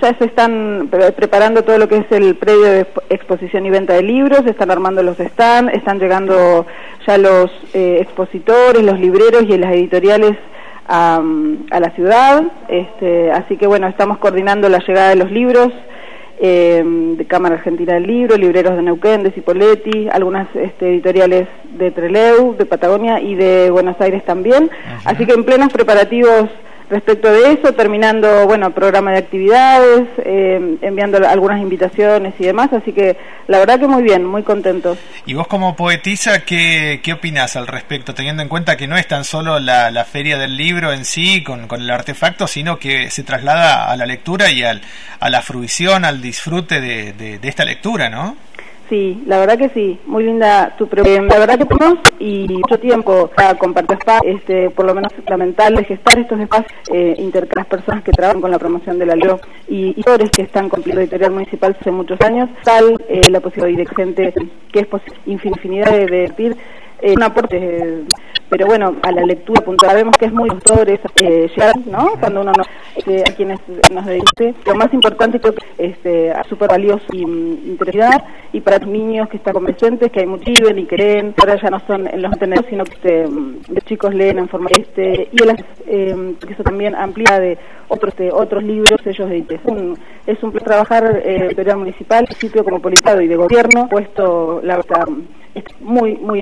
ya se están preparando todo lo que es el predio de exposición y venta de libros, están armando los stands, están llegando ya los eh, expositores, los libreros y las editoriales a, la ciudad, este, así que bueno, estamos coordinando la llegada de los libros. Eh, de Cámara Argentina del Libro, libreros de Neuquén, de Cipoletti, algunas este, editoriales de Treleu, de Patagonia y de Buenos Aires también. Así que en plenos preparativos respecto de eso, terminando, bueno, programa de actividades, eh, enviando algunas invitaciones y demás, así que la verdad que muy bien, muy contento. ¿Y vos como poetisa qué, qué opinás al respecto, teniendo en cuenta que no es tan solo la, la feria del libro en sí, con, con, el artefacto, sino que se traslada a la lectura y al, a la fruición, al disfrute de, de, de esta lectura, ¿no? Sí, la verdad que sí, muy linda tu pregunta. La verdad que tenemos y mucho tiempo para compartir espacios, este, por lo menos fundamental gestar estos espacios eh, entre las personas que trabajan con la promoción de la ley y editores que están con la editorial municipal hace muchos años, tal eh, la posibilidad de gente que es posible infinidad de, decir eh, un aporte pero bueno, a la lectura puntual sabemos que es muy autores eh, llegar, ¿no? Cuando uno no, este, a quienes nos dedique, lo más importante creo que este, súper valioso y mm, interesante y para los niños que están convencientes, que hay muchos y creen, ahora ya no son en los tener, sino que este, mm, los chicos leen en forma este y eh, que eso también amplía de otros de otros libros ellos de es un es un trabajar eh, municipal, sitio como policiado y de gobierno, puesto la verdad muy muy